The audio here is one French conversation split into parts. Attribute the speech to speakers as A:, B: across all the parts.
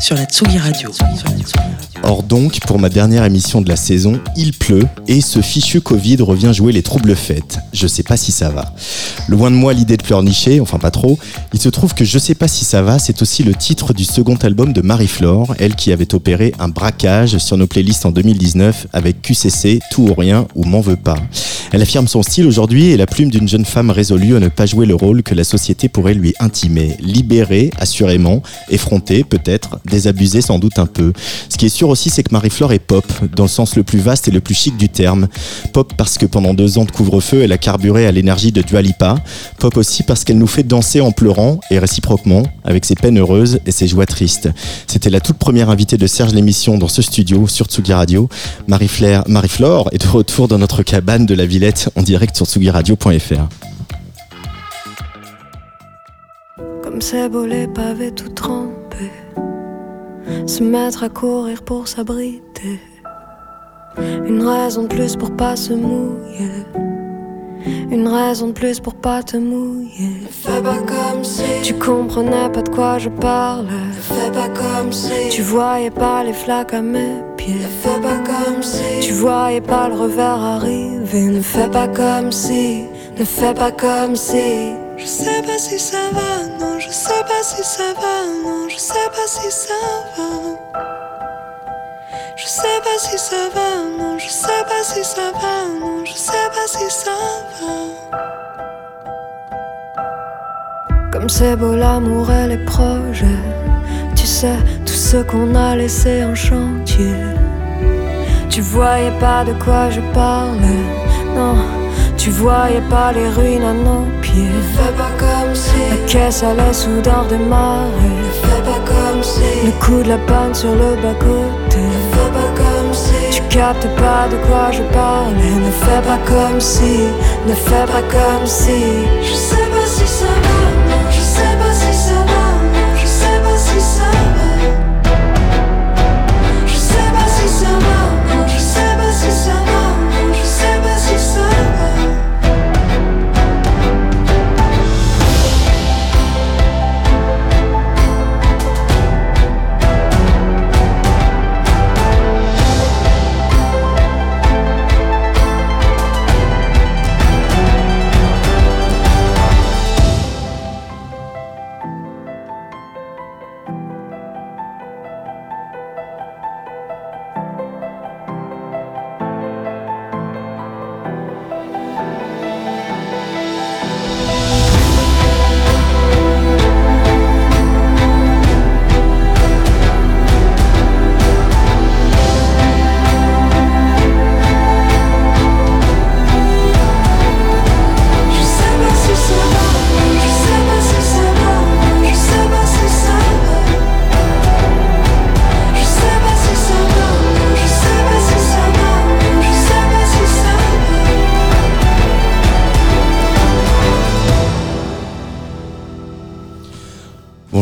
A: sur la Tsugi Radio.
B: Or donc, pour ma dernière émission de la saison, il pleut et ce fichu Covid revient jouer les troubles fêtes. Je sais pas si ça va. Loin de moi l'idée de pleurnicher, enfin pas trop, il se trouve que Je sais pas si ça va, c'est aussi le titre du second album de Marie-Flore, elle qui avait opéré un braquage sur nos playlists en 2019 avec QCC, Tout ou Rien ou M'en veux pas. Elle affirme son style aujourd'hui et la plume d'une jeune femme résolue à ne pas jouer le rôle que la société pourrait lui intimer. Libérée, assurément, effrontée peut-être, désabusée sans doute un peu. Ce qui est sûr aussi, c'est que Marie-Flore est pop, dans le sens le plus vaste et le plus chic du terme. Pop parce que pendant deux ans de couvre-feu, elle a carburé à l'énergie de Dualipa. Pop aussi parce qu'elle nous fait danser en pleurant, et réciproquement, avec ses peines heureuses et ses joies tristes. C'était la toute première invitée de Serge l'émission dans ce studio, sur Tsugi Radio. Marie-Flore Marie est de retour dans notre cabane de la Villette, en direct sur tsugiradio.fr.
C: Comme c'est beau les pavés tout trempés se mettre à courir pour s'abriter. Une raison de plus pour pas se mouiller. Une raison de plus pour pas te mouiller.
D: Ne fais pas comme si
C: tu comprenais pas de quoi je parlais.
D: Ne fais pas comme si
C: tu voyais pas les flaques à mes pieds.
D: Ne fais pas comme si
C: tu voyais pas le revers arriver. Ne fais pas comme si, ne fais pas comme si.
D: Je sais pas si ça va, non, je sais pas si ça va, non, je sais pas si ça va. Je sais pas si ça va, non, je sais pas si ça va, non, je sais pas si ça va.
C: Comme c'est beau l'amour et les projets, tu sais, tout ce qu'on a laissé en chantier. Tu voyais pas de quoi je parlais, non. Tu voyais pas les ruines à nos pieds.
D: Ne fais pas comme si
C: la caisse allait soudain démarrer.
D: Ne fais pas comme si
C: le coup de la panne sur le bas-côté.
D: Ne fais pas comme si
C: tu captes pas de quoi je parlais. Ne fais pas comme si, ne fais pas comme si.
D: Je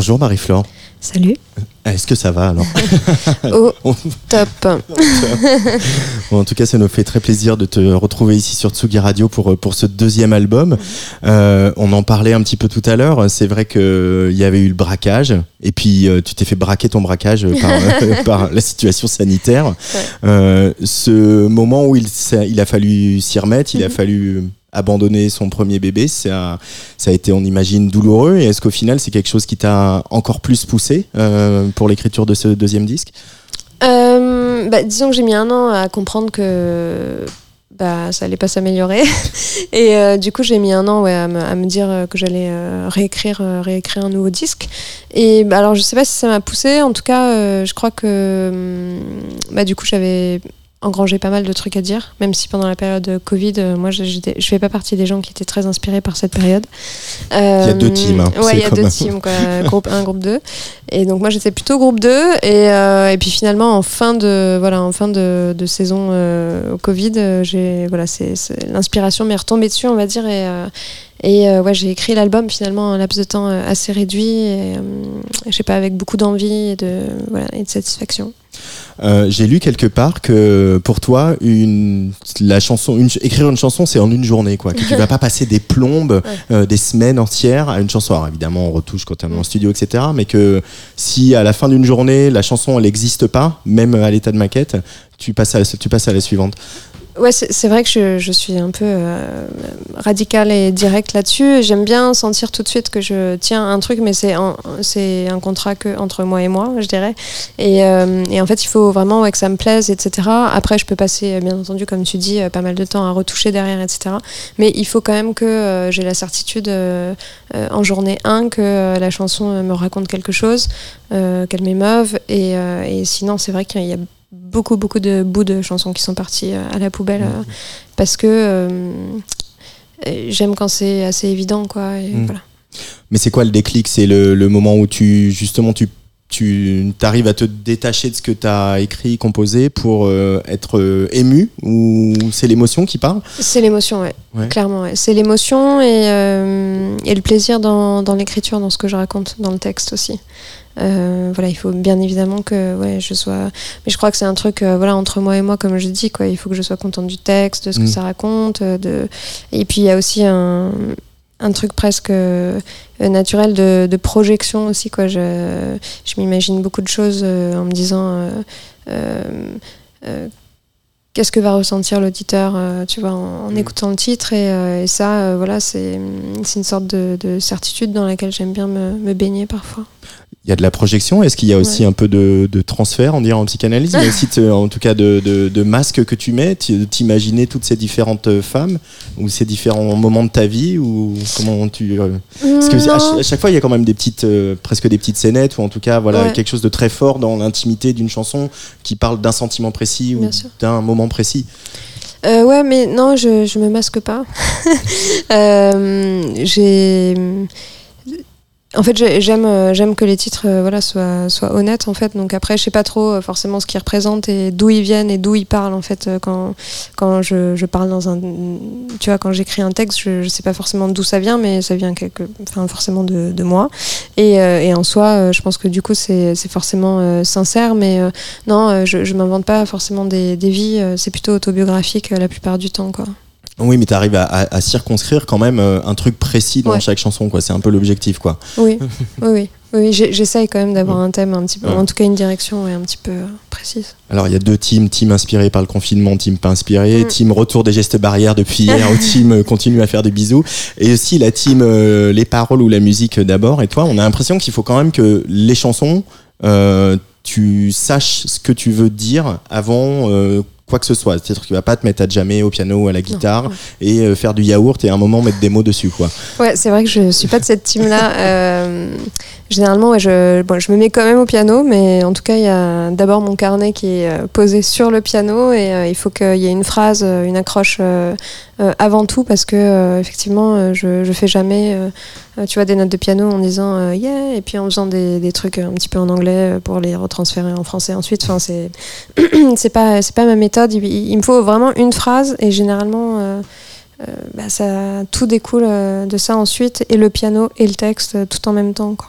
B: Bonjour Marie-Flore.
C: Salut.
B: Est-ce que ça va alors
C: Oh, top.
B: Bon, en tout cas, ça nous fait très plaisir de te retrouver ici sur Tsugi Radio pour, euh, pour ce deuxième album. Euh, on en parlait un petit peu tout à l'heure. C'est vrai qu'il y avait eu le braquage. Et puis, euh, tu t'es fait braquer ton braquage par, euh, par la situation sanitaire. Euh, ce moment où il, ça- il a fallu s'y remettre, il a
C: Mhm.
B: fallu abandonner son premier bébé, ça, a été, on imagine, douloureux. Et est-ce qu'au final, c'est quelque chose qui t'a encore plus poussé euh, pour l'écriture de ce deuxième disque?
C: Euh, bah, disons que j'ai mis un an à comprendre que bah, ça allait pas s'améliorer. Et euh, du coup, j'ai mis un an à, me, dire que j'allais réécrire, réécrire un nouveau disque. Et bah, alors, je sais pas si ça m'a poussé. En tout cas, je crois que hum, du coup, j'avais engrangé pas mal de trucs à dire, même si pendant la période de Covid, euh, moi, je- je fais pas partie des gens qui étaient très inspirés par cette période.
B: Il y a deux teams, hein.
C: Ouais, il y a deux teams, quoi. groupe 1, groupe 2. Et donc moi j'étais plutôt groupe 2 et, euh, et puis finalement en fin de voilà en fin de, de saison euh, au Covid euh, j'ai voilà c'est l'inspiration m'est retombée dessus on va dire et euh, et euh, ouais j'ai écrit l'album finalement en un laps de temps euh, assez réduit et euh, je sais pas avec beaucoup d'envie et de voilà et de satisfaction.
B: Euh, J'ai lu quelque part que pour toi, une, la chanson, une, écrire une chanson, c'est en une journée, quoi. Que tu vas pas passer des plombes, euh, des semaines entières à une chanson. Alors évidemment, on retouche quand on est en studio, etc. Mais que si à la fin d'une journée, la chanson, elle n'existe pas, même à l'état de maquette, tu passes à, tu passes à la suivante.
C: Ouais, c'est vrai que je, suis un peu euh, radicale et directe là-dessus. J'aime bien sentir tout de suite que je tiens un truc, mais c'est un, contrat que entre moi et moi, je dirais. Et, euh, en fait, il faut vraiment que ça me plaise, etc. Après, je peux passer, euh, bien entendu, comme tu dis, euh, pas mal de temps à retoucher derrière, etc. Mais il faut quand même que j'ai la certitude en journée 1 que la chanson me raconte quelque chose, qu'elle m'émeuve. Et sinon, c'est vrai qu'il y a beaucoup beaucoup de bouts de chansons qui sont partis euh, à la poubelle euh, parce que euh, j'aime quand c'est assez évident quoi et
B: Mm.
C: voilà.
B: Mais c'est quoi le déclic? C'est le, le moment où tu, justement, tu tu arrives à te détacher de ce que tu as écrit, composé pour euh, être euh, ému? Ou c'est l'émotion qui parle?
C: C'est l'émotion ouais,
B: Ouais.
C: clairement ouais. c'est l'émotion et, euh, et le plaisir dans, dans l'écriture dans ce que je raconte dans le texte aussi Euh, voilà il faut bien évidemment que ouais je sois mais je crois que c'est un truc euh, voilà entre moi et moi comme je dis quoi il faut que je sois contente du texte de ce que
B: Mm.
C: ça raconte euh, de et puis il y a aussi un un truc presque euh, naturel de, de projection aussi quoi je, je m'imagine beaucoup de choses en me disant qu'est-ce que va ressentir l'auditeur euh, tu vois en, en
B: Mm.
C: écoutant le titre et, euh, et ça euh, voilà c'est une sorte de, de certitude dans laquelle j'aime bien me, me baigner parfois
B: Il y a de la projection. Est-ce qu'il y a aussi
C: Ouais.
B: un peu de, de transfert, on dirait en psychanalyse, mais aussi de- en tout cas de, de, de masque que tu mets, Tu- t'imaginer toutes ces différentes femmes ou ces différents moments de ta vie ou comment tu Parce que à, chaque fois, il y a quand même des petites, presque des petites scénettes, ou en tout cas, voilà,
C: Ouais.
B: quelque chose de très fort dans l'intimité d'une chanson qui parle d'un sentiment précis ou d'un moment précis.
C: Euh, ouais, mais non, je, me masque pas. Euh, j'ai. En fait, j'ai- j'aime euh, j'aime que les titres euh, voilà soient soient honnêtes en fait. Donc après, je sais pas trop euh, forcément ce qu'ils représentent et d'où ils viennent et d'où ils parlent en fait quand quand je, je parle dans un tu vois quand j'écris un texte, je, je sais pas forcément d'où ça vient, mais ça vient quelque enfin forcément de, de moi. Et, et en soi, je pense que du coup c'est forcément sincère, mais non, je je m'invente pas forcément des des vies. c'est plutôt autobiographique la plupart du temps quoi.
B: Oui, mais tu arrives à, à- à circonscrire quand même euh, un truc précis dans
C: Ouais.
B: chaque chanson, quoi. C'est un peu l'objectif, quoi.
C: Oui, oui, oui. oui j'essaye quand même d'avoir un thème un petit peu,
B: Ouais.
C: en tout cas une direction un petit peu euh, précise.
B: Alors, il y a deux teams, team inspiré par le confinement, team pas inspiré,
C: Mm.
B: team retour des gestes barrières depuis hier, ou team euh, continue à faire des bisous, et aussi la team euh, les paroles ou la musique d'abord. Et toi, on a l'impression qu'il faut quand même que les chansons, euh, tu saches ce que tu veux dire avant euh, quoi que ce soit. C'est-à-dire que tu vas pas te mettre à jammer au piano ou à la guitare
C: non.
B: et euh, faire du yaourt et à un moment mettre des mots dessus, quoi.
C: Ouais, c'est vrai que je suis pas de cette team-là. Euh, généralement, ouais, je, bon, je me mets quand même au piano, mais en tout cas, il y a d'abord mon carnet qui est euh, posé sur le piano et euh, il faut qu'il y ait une phrase, une accroche avant tout parce que effectivement, je, je fais jamais, tu vois, des notes de piano en disant yeah et puis en faisant des, des trucs un petit peu en anglais pour les retransférer en français ensuite. Enfin, c'est c'est pas c'est pas ma méthode. Il, il me faut vraiment une phrase et généralement. euh, euh, bah, ça, tout découle euh, de ça ensuite, et le piano et le texte tout en même temps. Quoi.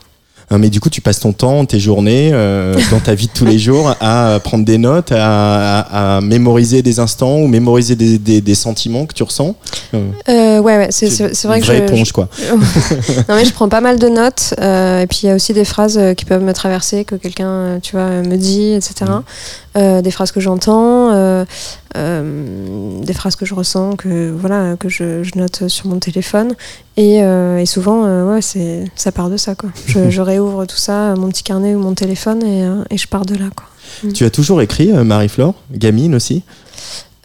B: Euh, Mais du coup, tu passes ton temps, tes journées, euh, dans ta vie de tous les jours, à prendre des notes, à, à- à mémoriser des instants ou mémoriser des, des- des sentiments que tu ressens. Euh,
C: ouais, ouais, c'est, vrai
B: une
C: que
B: vraie
C: je,
B: éponge, quoi.
C: non mais je prends pas mal de notes euh, et puis il y a aussi des phrases qui peuvent me traverser que quelqu'un tu vois me dit etc. Euh, des phrases que j'entends euh, euh, des phrases que je ressens que voilà que je, je note sur mon téléphone. Et, et souvent ouais c'est ça part de ça quoi. Je, je réouvre tout ça mon petit carnet ou mon téléphone et, et je pars de là quoi.
B: Tu as toujours écrit, Marie-Flore, gamine aussi?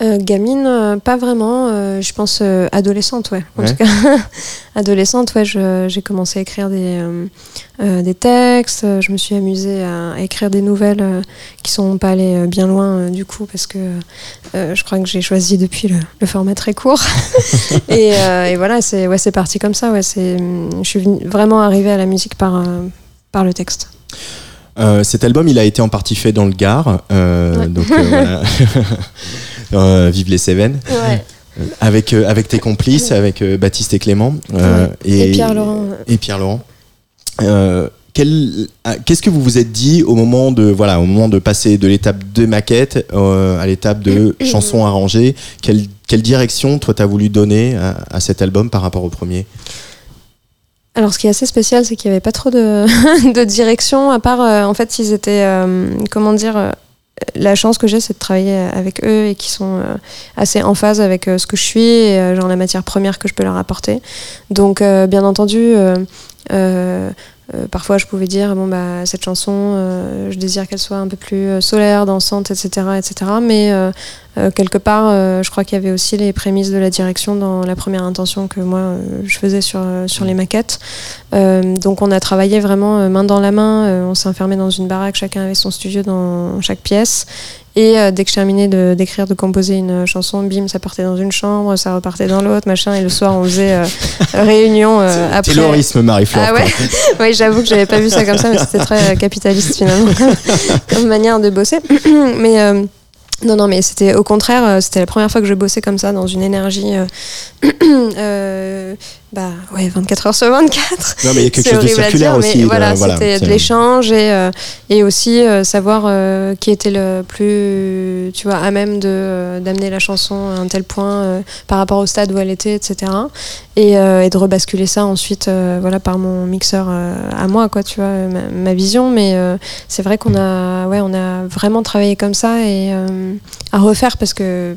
C: Euh, gamine, euh, pas vraiment. euh, je pense adolescente, ouais. En
B: Ouais.
C: tout cas, adolescente, ouais. J'ai commencé à écrire des, des textes. Je me suis amusée à, à écrire des nouvelles qui sont pas allées bien loin du coup parce que je crois que j'ai choisi depuis le, le format très court. et, et voilà, c'est ouais, c'est parti comme ça. Ouais, c'est. Je suis vraiment arrivée à la musique par par le texte.
B: Cet album, il a été en partie fait dans le Gard,
C: Ouais.
B: donc voilà. Euh, vive les Cévennes,
C: Ouais.
B: avec euh, avec tes complices, avec euh, Baptiste et Clément euh,
C: Et, Pierre Laurent.
B: et Pierre Laurent. Euh, quel- ah, Qu'est-ce que vous vous êtes dit au moment de voilà au moment de passer de l'étape de maquette euh, à l'étape de chansons arrangées quelle, quelle direction toi t'as voulu donner à, à cet album par rapport au premier?
C: Alors, ce qui est assez spécial, c'est qu'il n'y avait pas trop de, de direction, à part, euh, en fait, ils étaient, euh, comment dire, euh, la chance que j'ai, c'est de travailler avec eux et qui sont euh, assez en phase avec euh, ce que je suis et euh, genre la matière première que je peux leur apporter. Donc, bien entendu, euh, parfois je pouvais dire bon bah cette chanson, euh, je désire qu'elle soit un peu plus euh, solaire, dansante, etc., etc. Mais quelque part, je crois qu'il y avait aussi les prémices de la direction dans la première intention que moi je faisais sur sur les maquettes. Donc on a travaillé vraiment main dans la main. on s'est enfermé dans une baraque, chacun avait son studio dans chaque pièce. Et euh, dès que je terminais de- d'écrire, de, composer une chanson, bim, ça partait dans une chambre, ça repartait dans l'autre, machin. Et le soir, on faisait euh, réunion euh, après.
B: Taylorisme Marie-Flore
C: Ah ouais, oui, j'avoue que j'avais pas vu ça comme ça, mais c'était très euh, capitaliste finalement comme, manière de bosser. mais non, non, mais c'était au contraire, c'était la première fois que je bossais comme ça dans une énergie, bah ouais, 24 heures sur 24.
B: non mais il y a quelque chose de circulaire
C: dire,
B: aussi
C: mais
B: de-
C: voilà, c'était de l'échange et, euh, et aussi euh, savoir euh, qui était le plus, tu vois, à même de euh, d'amener la chanson à un tel point euh, par rapport au stade où elle était, etc. Et, euh, et de rebasculer ça ensuite, euh, voilà, par mon mixeur euh, à moi, quoi, tu vois, ma, ma vision. Mais euh, c'est vrai qu'on a, ouais, on a vraiment travaillé comme ça et euh, à refaire parce que,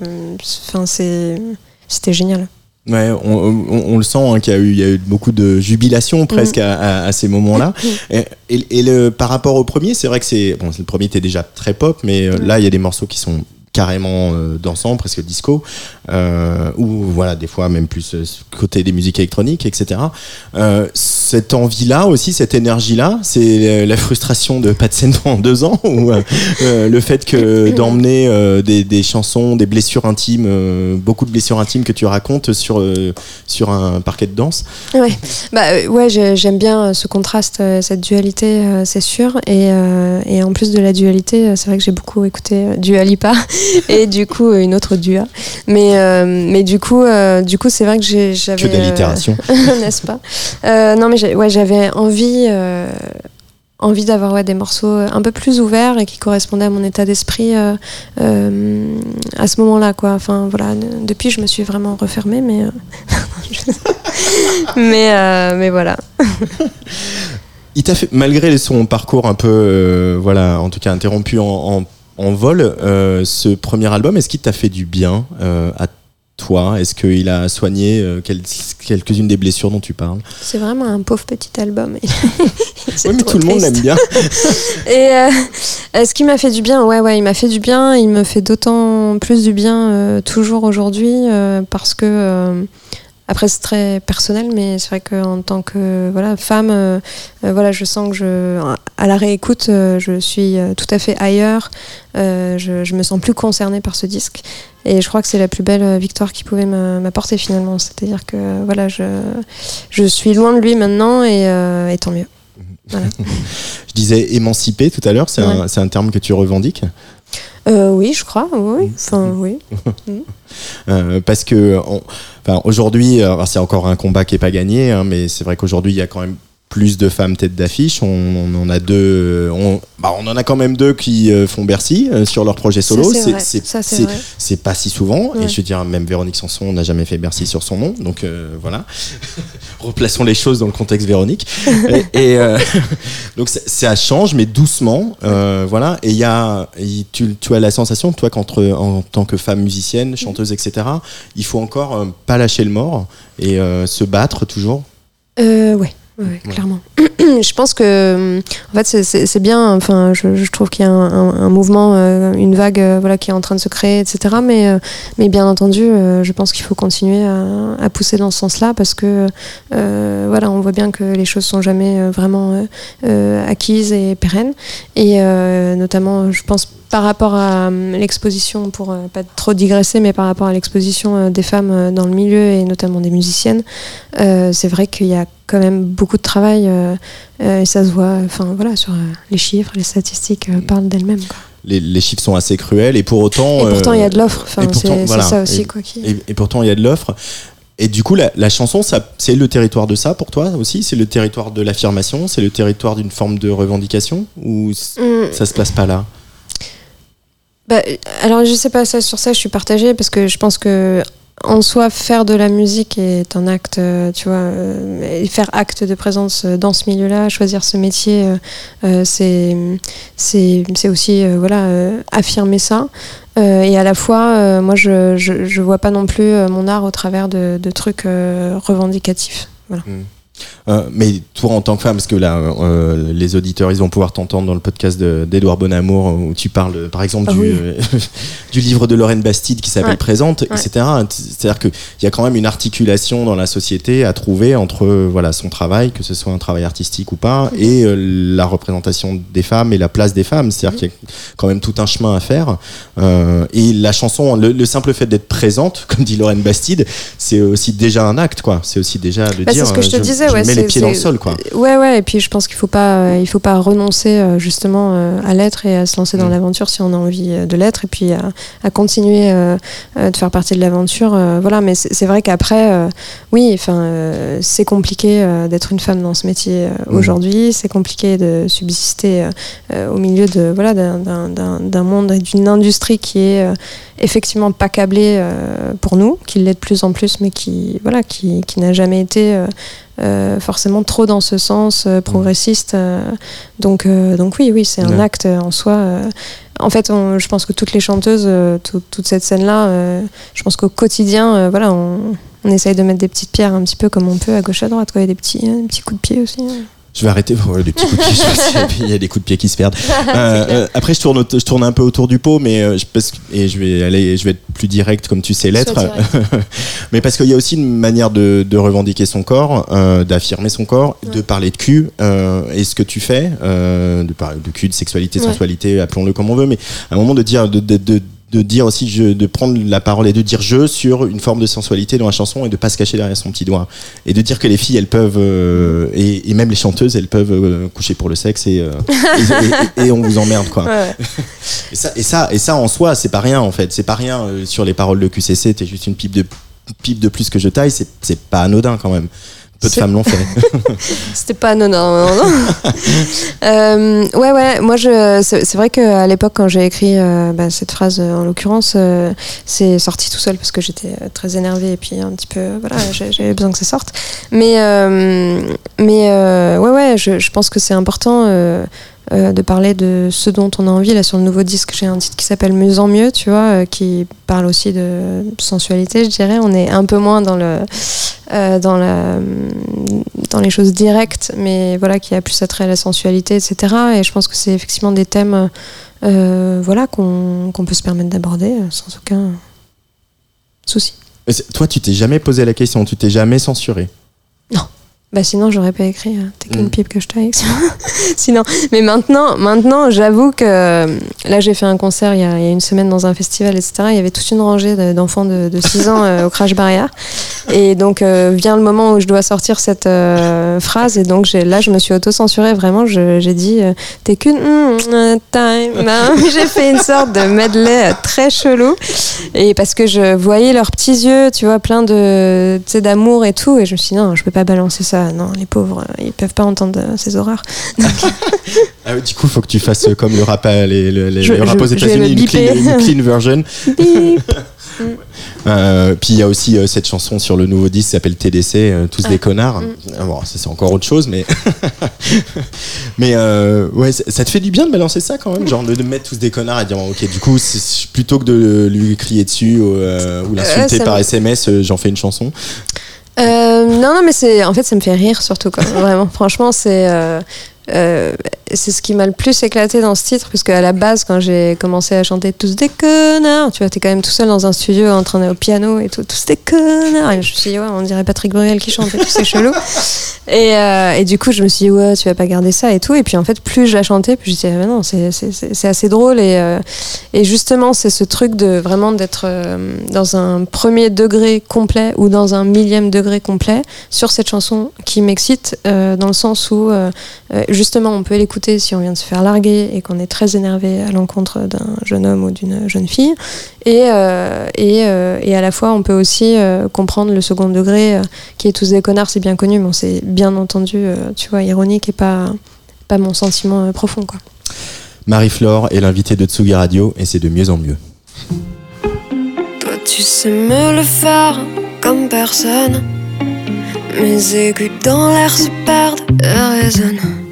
C: enfin, c'est, c'était génial.
B: Ouais, on, on- on le sent hein, qu'il y, a eu- il y a eu beaucoup de jubilation presque à, à- à ces moments-là. Et, et- et le, par rapport au premier, c'est vrai que c'est bon, le premier était déjà très pop, mais euh, là il y a des morceaux qui sont carrément euh, dansants, presque disco, euh, ou voilà des fois même plus euh, côté des musiques électroniques, etc. Cette envie-là aussi, cette énergie-là, c'est la frustration de pas de scène pendant deux ans, ou le fait que d'emmener des, chansons, des blessures intimes, beaucoup de blessures intimes que tu racontes sur sur un parquet de danse.
C: Ouais, bah, ouais j'ai- j'aime bien ce contraste, cette dualité, c'est sûr. Et, en plus de la dualité, c'est vrai que j'ai beaucoup écouté Dua Lipa et du coup euh, une autre Dua. Mais, euh, mais du coup, euh, du coup c'est vrai que j'avais.
B: Que d'allitération.
C: N'est-ce pas? Non, mais ouais, j'avais envie. envie d'avoir ouais, des morceaux un peu plus ouverts et qui correspondaient à mon état d'esprit euh, euh, à ce moment-là quoi enfin voilà de- depuis je me suis vraiment refermée mais euh, mais mais voilà
B: Il t'a fait, malgré son parcours un peu, voilà, en tout cas interrompu en, en, en vol, euh, ce premier album, est-ce qu'il t'a fait du bien euh, à toi? Est-ce qu'il a soigné euh, quel- quelques-unes des blessures dont tu parles?
C: C'est vraiment un pauvre petit album
B: Oui, mais tout le monde l'aime bien.
C: Et est-ce qu'il m'a fait du bien Ouais, ouais, il m'a fait du bien. Il me fait d'autant plus du bien toujours aujourd'hui parce que. Après, c'est très personnel, mais c'est vrai qu'en tant que voilà, femme, euh, euh, voilà, je sens que je, à la réécoute, euh, je suis tout à fait ailleurs. Euh, je, je me sens plus concernée par ce disque. Et je crois que c'est la plus belle victoire qu'il pouvait m'apporter finalement. C'est-à-dire que voilà, je, je suis loin de lui maintenant et, et tant mieux.
B: Je disais émancipé tout à l'heure, c'est un, c'est un terme que tu revendiques
C: Euh, oui, je crois, oui. Enfin, oui.
B: Euh, parce que on- enfin, aujourd'hui, c'est encore un combat qui est pas gagné, hein, mais c'est vrai qu'aujourd'hui il y a quand même plus de femmes tête d'affiche. On, on en a deux, on, bah, on en a quand même deux qui euh, font Bercy euh, sur leur projet solo.
C: C'est
B: pas si souvent.
C: Ouais.
B: Et je veux dire, même Véronique Sanson n'a jamais fait Bercy sur son nom. Donc euh, voilà. Replaçons les choses dans le contexte Véronique. et et, euh, donc ça- change, mais doucement. euh, voilà. Et il y a, tu, tu as la sensation, toi, qu'entre en tant que femme musicienne, chanteuse, etc., il faut encore pas lâcher le mort et se battre toujours?
C: Euh, ouais. Ouais, clairement. je pense que, en fait, c'est- bien. Enfin, je, je trouve qu'il y a un, un- un mouvement, euh, une vague, euh, voilà, qui est en train de se créer, etc. Mais, euh, mais bien entendu, je pense qu'il faut continuer à, à pousser dans ce sens-là parce que, voilà, on voit bien que les choses sont jamais vraiment acquises et pérennes. Et notamment, je pense par rapport à euh, l'exposition, pour euh, pas trop digresser, mais par rapport à l'exposition euh, des femmes dans le milieu et notamment des musiciennes, euh, c'est vrai qu'il y a quand même beaucoup de travail euh, et ça se voit enfin voilà sur les chiffres les statistiques parlent d'elles-mêmes.
B: Les, les chiffres sont assez cruels et pour autant.
C: et pourtant il y a de l'offre enfin c'est
B: voilà.
C: ça aussi
B: Et-
C: quoi qui
B: Et, et pourtant, il y a de l'offre. Et du coup, la, la chanson, c'est le territoire de ça pour toi aussi? C'est le territoire de l'affirmation? C'est le territoire d'une forme de revendication? Ou c-
C: Mm.
B: ça se place pas là?
C: Bah, alors je sais pas ça sur ça je suis partagée parce que je pense que en soi faire de la musique est un acte euh, tu vois euh, faire acte de présence euh, dans ce milieu-là choisir ce métier euh, c'est c'est c'est aussi voilà affirmer ça. Et à la fois moi je, je je vois pas non plus mon art au travers de, trucs revendicatifs
B: Euh, mais toi, en tant que femme, parce que là, euh, les auditeurs, ils vont pouvoir t'entendre dans le podcast de- d'Edouard Bonamour, où tu parles, par exemple,
C: Ah
B: du,
C: oui.
B: euh, du livre de Lorraine Bastide qui s'appelle
C: Ouais.
B: Présente,
C: Ouais.
B: etc. C'est-à-dire qu'il y a quand même une articulation dans la société à trouver entre euh, voilà, son travail, que ce soit un travail artistique ou pas,
C: Mhm.
B: et euh, la représentation des femmes et la place des femmes. C'est-à-dire
C: Mhm.
B: qu'il y a quand même tout un chemin à faire. Euh, et la chanson, le, le simple fait d'être présente, comme dit Lorraine Bastide, c'est aussi déjà un acte, quoi. C'est aussi déjà de
C: Bah,
B: dire,
C: c'est ce que je te
B: euh,
C: disais, ouais,
B: mets les pieds dans le sol, quoi.
C: Ouais, ouais, et puis je pense qu'il faut pas, euh, il faut pas renoncer euh, justement euh, à l'être et à se lancer dans
B: Mm.
C: l'aventure si on a envie de l'être, et puis à, à continuer de faire partie de l'aventure. voilà, mais c'est vrai qu'après, oui, enfin, c'est compliqué d'être une femme dans ce métier
B: Mm.
C: aujourd'hui. C'est compliqué de subsister au milieu de voilà d'un- monde et d'une industrie qui est effectivement pas câblée euh, pour nous, qui l'est de plus en plus, mais qui voilà, qui, qui n'a jamais été euh, euh, forcément trop dans ce sens euh, progressiste. donc, donc oui, oui, c'est un acte en soi. en fait, on- je pense que toutes les chanteuses, tout- toute cette scène-là, je pense qu'au quotidien, voilà, on, on essaye de mettre des petites pierres un petit peu comme on peut à gauche à droite, quoi, et des petits, euh, des petits coups de pied aussi.
B: Je vais arrêter. Ouais, des petits coups de pied. Il y a des coups de pied qui se perdent. Euh, euh, après, je tourne, au- je tourne un peu autour du pot, mais euh, je, parce que- et je vais aller, je vais être plus direct comme tu sais l'être. Mais parce qu'il y a aussi une manière de, de revendiquer son corps, euh, d'affirmer son corps, de parler de cul. Euh, et ce que tu fais, de parler de cul, de sexualité, de
C: Ouais.
B: sensualité, appelons-le comme on veut, mais à un moment de dire, de, de, de- de dire aussi, je, de prendre la parole et de dire je sur une forme de sensualité dans la chanson et de pas se cacher derrière son petit doigt. Et de dire que les filles, elles peuvent, euh, et, et même les chanteuses, elles peuvent euh, coucher pour le sexe et, euh, et, et- on vous emmerde, quoi.
C: Ouais.
B: Ça, et ça, et ça en soi, c'est pas rien en fait. C'est pas rien sur les paroles de QCC. T'es juste une pipe de pipe de plus que je taille. C'est c'est pas anodin quand même. Peu de femmes l'ont fait.
C: C'était pas non non non. non. Euh, ouais ouais, moi je c'est vrai qu'à l'époque quand j'ai écrit euh, bah, cette phrase euh, en l'occurrence, euh, c'est sorti tout seul parce que j'étais très énervée et puis un petit peu voilà j'avais besoin que ça sorte. Mais mais ouais ouais, je, je pense que c'est important. Euh, de parler de ce dont on a envie. Là, sur le nouveau disque, j'ai un titre qui s'appelle Mieux en mieux, tu vois, euh, qui parle aussi de sensualité, je dirais. On est un peu moins dans le euh, dans la dans les choses directes, mais voilà, qui a plus attrait à la sensualité, etc. Et je pense que c'est effectivement des thèmes, voilà, qu'on qu'on peut se permettre d'aborder sans aucun souci.
B: Toi, tu t'es jamais posé la question. Tu t'es jamais censuré?
C: Bah sinon j'aurais pas écrit euh, T'es qu'une
B: Mm.
C: pipe que je taille. sinon, mais maintenant, maintenant j'avoue que euh, là j'ai fait un concert il y, a, il y a une semaine dans un festival, etc. Il y avait toute une rangée de- d'enfants de, de 6 ans euh, au crash barrière. Et donc euh, vient le moment où je dois sortir cette euh, phrase et donc là je me suis auto-censurée vraiment. J'ai dit T'es qu'une mm, euh, time. J'ai fait une sorte de medley très chelou. Et parce que je voyais leurs petits yeux, tu vois, plein de, d'amour et tout. Et je me suis dit, non, je peux pas balancer ça. Non, les pauvres, euh, ils peuvent pas entendre euh, ces horreurs.
B: Ah du coup, faut que tu fasses euh, comme le rap, les, les, les-
C: Je-
B: le rap aux États-Unis, une clean,
C: biper.
B: une clean version. Euh, puis il y a aussi euh, cette chanson sur le nouveau disque qui s'appelle TDC, euh, tous
C: Ah.
B: des connards.
C: Mm.
B: Ah Bon, ça c'est encore autre chose, mais mais ouais, ça te fait du bien de balancer ça quand même, genre de, de mettre tous des connards et dire ok, du coup, plutôt que de lui crier dessus ou, ou l'insulter par SMS, j'en fais une chanson.
C: Euh, non, non, mais c'est, en fait, ça me fait rire surtout, quoi. Vraiment, franchement, c'est, euh, c'est ce qui m'a le plus éclaté dans ce titre, parce qu'à la base, quand j'ai commencé à chanter tous des connards, tu vois, t'es quand même tout seul dans un studio en train au piano et tout, tous des connards. Et je me suis dit, ouais, on dirait Patrick Bruel qui chante et tout, c'est chelou. Et, euh, et du coup, je me suis dit, ouais, tu vas pas garder ça et tout. Et puis en fait, plus je la chantais, plus je disais, ah, non, c'est, assez drôle. Et, euh, et justement, c'est ce truc de vraiment d'être euh, dans un premier degré complet ou dans un millième degré complet sur cette chanson qui m'excite, dans le sens où,
E: justement, on peut l'écouter si on vient de se faire larguer et qu'on est très énervé à l'encontre d'un jeune homme ou d'une jeune fille. Et, euh, et, euh, et, à la fois, on peut aussi euh, comprendre le second degré, qui est tous des connards, c'est bien connu, mais c'est bien entendu, tu vois, ironique et pas, pas mon sentiment profond, quoi.
B: Marie-Flore est l'invitée de Tsugi Radio et c'est de mieux en mieux.
C: Toi, tu sais me le faire comme personne. Mes aigus dans l'air se perdent et résonnent.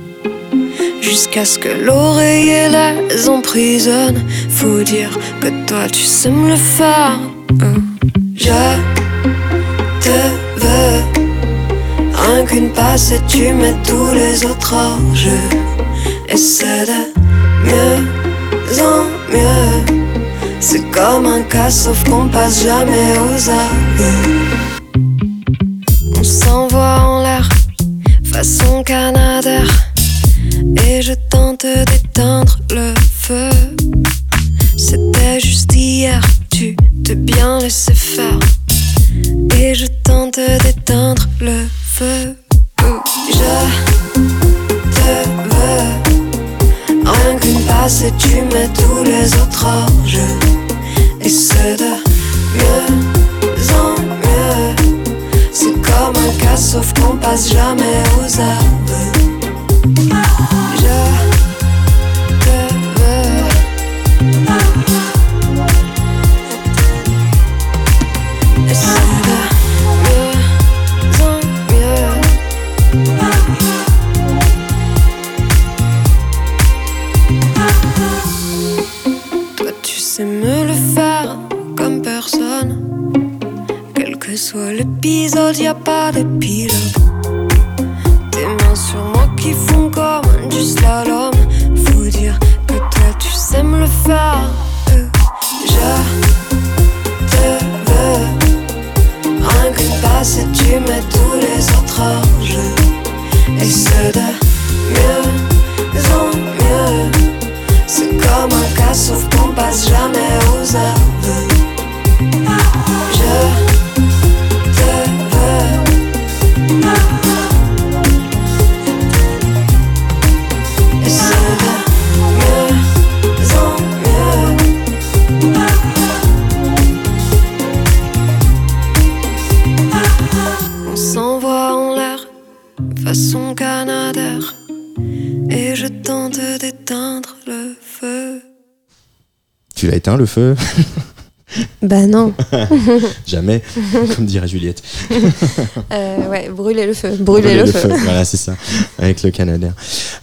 C: Jusqu'à ce que l'oreiller les emprisonne. Faut dire que toi tu me le faire. Je te veux. Rien qu'une passe et tu mets tous les autres hors jeu. Et c'est de mieux en mieux. C'est comme un cas, sauf qu'on passe jamais aux aveux. On s'envoie en l'air, façon Canadair. Et je tente d'éteindre le feu. C'était juste hier, tu te bien laissé faire. Et je tente d'éteindre le feu. Je te veux. Rien qu'une passe et tu mets tous les autres hors jeu. Et c'est de mieux en mieux. C'est comme un cas, sauf qu'on passe jamais aux aveux. L'épisode, y a
B: éteint le feu
E: Bah non.
B: Jamais, comme dirait Juliette.
E: Euh, ouais, brûler le feu. Brûler, le, feu.
B: Voilà, c'est ça, avec le Canadien.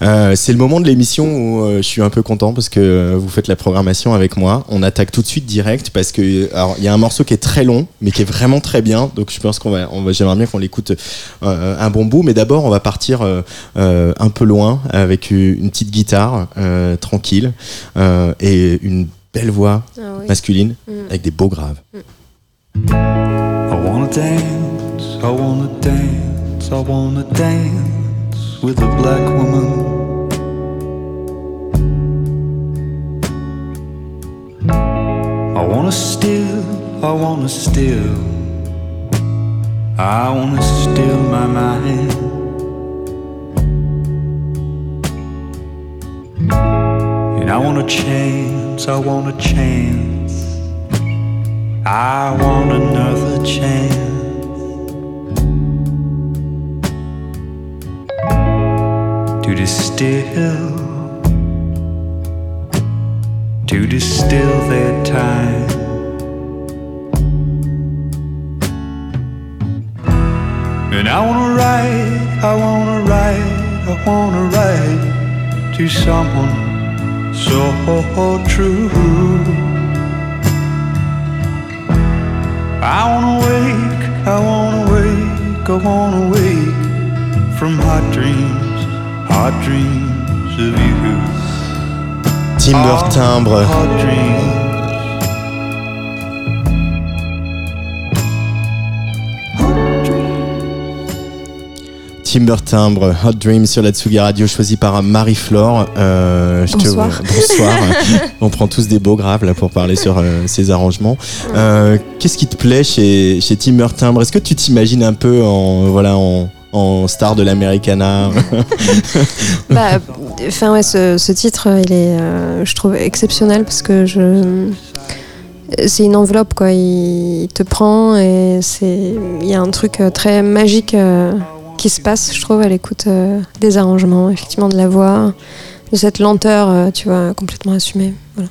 B: Euh, c'est le moment de l'émission où euh, je suis un peu content parce que vous faites la programmation avec moi. On attaque tout de suite direct parce que il y a un morceau qui est très long, mais qui est vraiment très bien. Donc je pense qu'on va, on va j'aimerais bien qu'on l'écoute un bon bout. Mais d'abord, on va partir un peu loin avec une petite guitare tranquille et une belle voix
E: Ah oui.
B: masculine
E: Mm.
B: avec des beaux graves.
F: I wanna dance, I wanna dance, I wanna dance with a black woman. I wanna steal, I wanna steal, I wanna steal my mind. And I want a I want a chance. I want another chance to distill, to distill their time. And I wanna write, I wanna write, I wanna write to someone so true. I wanna wake, I wanna wake, I wanna wake from hot dreams, hot dreams of you.
B: Timber Timbre. Timber Timbre, Hot Dream sur la Tsugi Radio, choisi par Marie-Flore. Euh, je te-
E: Bonsoir.
B: bonsoir. On prend tous des beaux graves là pour parler sur euh, ces arrangements. Euh, Qu'est-ce qui te plaît chez, chez Timber Timbre Est-ce que tu t'imagines un peu en voilà en, en star de l'Americana?
C: Bah, enfin ouais, ce, ce titre, il est, euh, je trouve exceptionnel parce que je, c'est une enveloppe quoi. Il, te prend et c'est, il y a un truc euh, très magique euh, qui se passe, je trouve, à l'écoute euh, des arrangements, effectivement de la voix, de cette lenteur, euh, tu vois, complètement assumée. Voilà.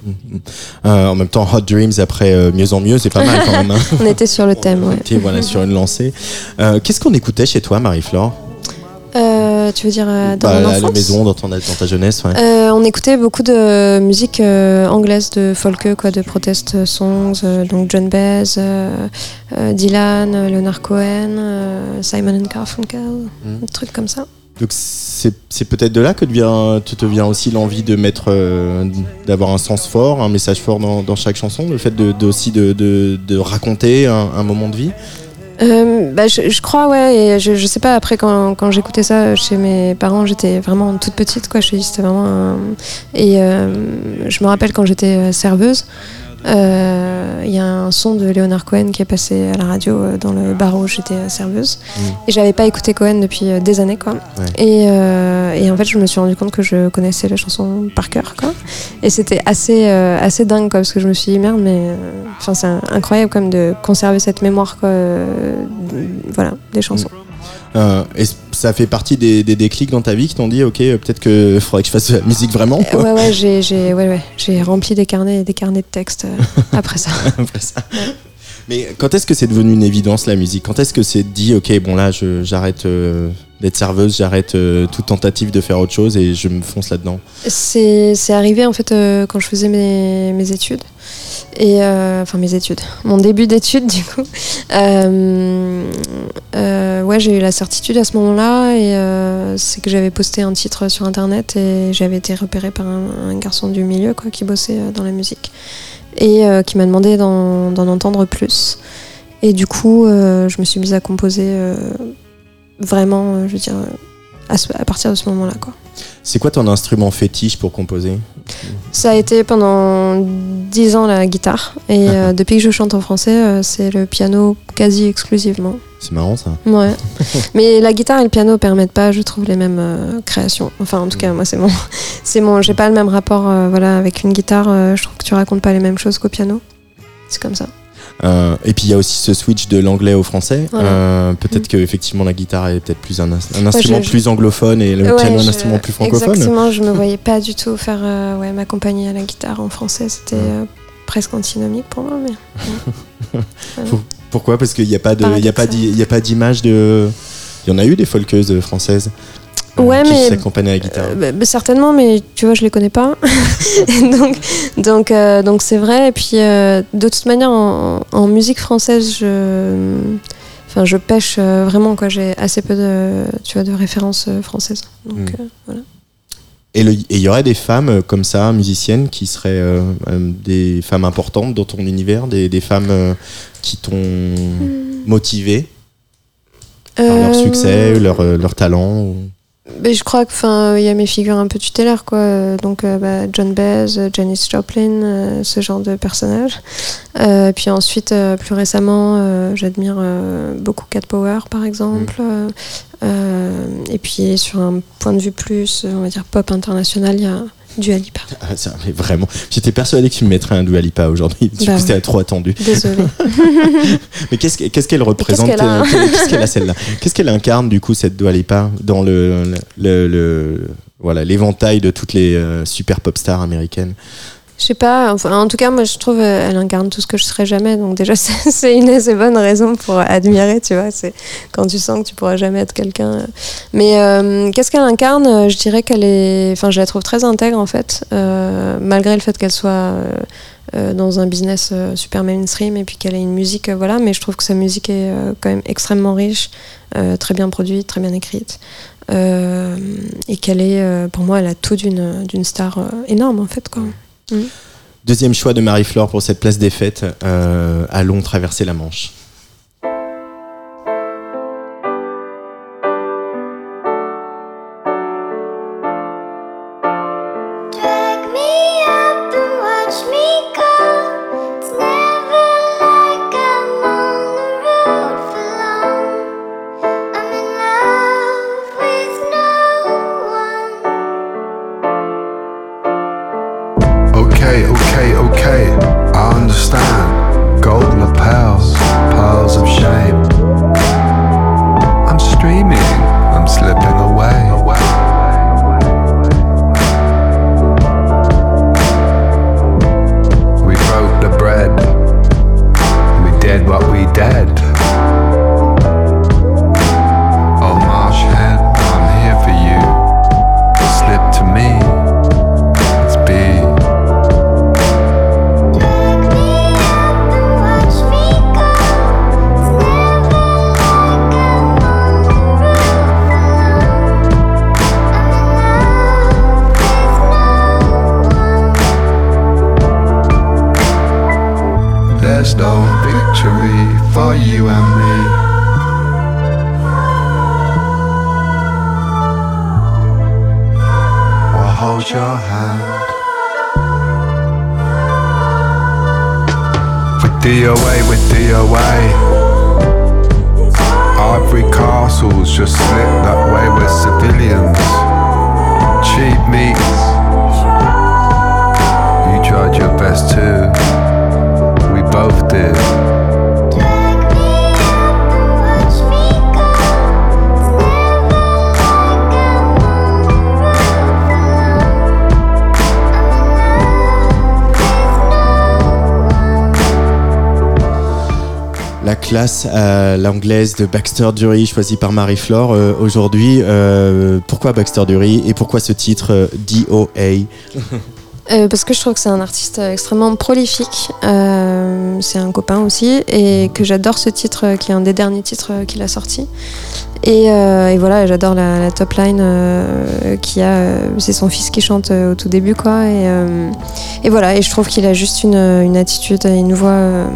B: Euh, en même temps, Hot Dreams après Mieux en Mieux, c'est pas mal quand même. hein.
C: On était sur le thème, ouais.
B: Ok, voilà, sur une lancée. Qu'est-ce qu'on écoutait chez toi, Marie-Flore?
C: Tu veux dire euh, dans
B: Bah,
C: mon
B: à la maison, dans, ton, dans ta jeunesse, ouais.
C: Euh, on écoutait beaucoup de musique euh, anglaise, de folk, quoi, de protest songs, donc John Baez, Dylan, Leonard Cohen, Simon and Garfunkel,
B: Mm.
C: des trucs comme ça.
B: Donc c'est peut-être de là que te vient, te, te vient aussi l'envie de mettre, euh, d'avoir un sens fort, un message fort dans, dans chaque chanson, le fait de, de- aussi de, de, de raconter un, un moment de vie.
C: Euh, bah, je, je crois, ouais, et je, je sais pas, après quand, quand j'écoutais ça chez mes parents, j'étais vraiment toute petite, quoi, je dis, c'était vraiment. Et euh, je me rappelle quand j'étais euh, serveuse, il y a un son de Leonard Cohen qui est passé à la radio euh, dans le bar où j'étais euh, serveuse.
B: Mm.
C: Et j'avais pas écouté Cohen depuis euh, des années, quoi.
B: Ouais.
C: Et, euh, et en fait, je me suis rendu compte que je connaissais la chanson par cœur, quoi. Et c'était assez, euh, assez dingue, quoi, parce que je me suis dit, merde, mais... euh, Enfin, c'est incroyable, même, de conserver cette mémoire, quoi. euh, voilà, des chansons.
B: Euh, et ça fait partie des, des déclics dans ta vie qui t'ont dit, ok, euh, peut-être que faudrait que je fasse de la musique vraiment. Quoi.
C: ouais, ouais, j'ai, j'ai, ouais, ouais, j'ai rempli des carnets et des carnets de textes euh, après ça.
B: Après ça. Mais quand est-ce que c'est devenu une évidence la musique? Quand est-ce que c'est dit, ok, bon là, je- j'arrête euh, d'être serveuse, j'arrête euh, toute tentative de faire autre chose et je me fonce là-dedans?
C: C'est, c'est arrivé en fait euh, quand je faisais mes, mes études. Et euh, enfin mes études, mon début d'études du coup. Euh, euh, ouais, j'ai eu la certitude à ce moment-là et c'est que j'avais posté un titre sur internet et j'avais été repérée par un, garçon du milieu quoi qui bossait dans la musique et qui m'a demandé d'en, entendre plus. Et du coup, je me suis mise à composer vraiment, je veux dire, à, ce- à partir de ce moment-là quoi.
B: C'est quoi ton instrument fétiche pour composer?
C: Ça a été pendant dix ans la guitare. Et euh, depuis que je chante en français, euh, c'est le piano quasi exclusivement.
B: C'est marrant ça.
C: Ouais. Mais la guitare et le piano permettent pas, je trouve, les mêmes euh, créations. Enfin, en tout cas, moi, c'est mon. c'est mon j'ai pas le même rapport voilà, avec une guitare. je trouve que tu racontes pas les mêmes choses qu'au piano. C'est comme ça.
B: Euh, et puis il y a aussi ce switch de l'anglais au français.
C: Voilà.
B: Euh, peut-être
C: Mm.
B: que effectivement la guitare est peut-être plus un, ins- un instrument
C: je-
B: plus anglophone et le
C: Ouais,
B: piano un instrument plus francophone.
C: Exactement, je me voyais pas du tout faire euh, ouais, m'accompagner à la guitare en français. C'était euh, presque antinomique pour moi. Mais...
B: Pourquoi? Parce qu'il n'y a pas de, il a pas d'image de. Il y en a eu des folkeuses françaises.
C: Ouais,
B: qui
C: mais-
B: s'accompagnaient à la guitare.
C: Euh, bah, bah, certainement, mais tu vois, je les connais pas. donc, donc, euh, donc c'est vrai. Et puis, euh, de toute manière, en, en musique française, je, enfin, je pêche vraiment quoi. J'ai assez peu de, tu vois, de références françaises. Donc,
B: Mm.
C: euh, voilà.
B: Et il y aurait des femmes comme ça, musiciennes, qui seraient euh, des femmes importantes dans ton univers, des, des femmes euh, qui t'ont motivé par leur succès, leur, leur talent. ou-
C: Mais je crois que enfin il y a mes figures un peu tutélaires quoi. Donc euh, bah, John Baez Janis Joplin euh, ce genre de personnages. Euh, puis ensuite plus récemment j'admire beaucoup Cat Power par exemple. Euh, et puis sur un point de vue plus on va dire pop international il y a Dua Lipa
B: Ah, ça, mais vraiment, j'étais persuadé que tu me mettrais un Dua Lipa aujourd'hui. Du
C: Bah
B: coup, c'était
C: ouais.
B: trop attendu.
C: désolée
B: Mais qu'est-ce que- qu'est-ce qu'elle représente
C: qu'elle a, hein
B: euh, Qu'est-ce qu'elle a celle-là? Qu'est-ce qu'elle incarne du coup cette Dua Lipa dans le, le, le- voilà l'éventail de toutes les euh, super pop stars américaines?
C: Je sais pas, enfin, en tout cas, moi je trouve euh, elle incarne tout ce que je serais jamais, donc déjà c'est une assez bonne raison pour admirer, tu vois, c'est quand tu sens que tu pourras jamais être quelqu'un. euh. Mais euh, qu'est-ce qu'elle incarne Je dirais qu'elle est, enfin je la trouve très intègre en fait, malgré le fait qu'elle soit dans un business super mainstream et puis qu'elle ait une musique, voilà, mais je trouve que sa musique est quand même extrêmement riche, très bien produite, très bien écrite. et qu'elle est, pour moi, elle a tout d'une star énorme en fait. Quoi.
B: Deuxième choix de Marie-Flore pour cette place des fêtes. euh, allons traverser la Manche. Classe à l'anglaise de Baxter Dury, choisie par Marie-Flore euh, aujourd'hui. Euh, pourquoi Baxter Dury et pourquoi ce titre euh, DOA
C: Euh, parce que je trouve que c'est un artiste euh, extrêmement prolifique. Euh, c'est un copain aussi. Et que j'adore ce titre, euh, qui est un des derniers titres euh, qu'il a sorti. Et, euh, voilà, j'adore la, top line euh, qui a. euh, c'est son fils qui chante euh, au tout début, quoi. Et, euh, voilà, et je trouve qu'il a juste une, une attitude une voix euh,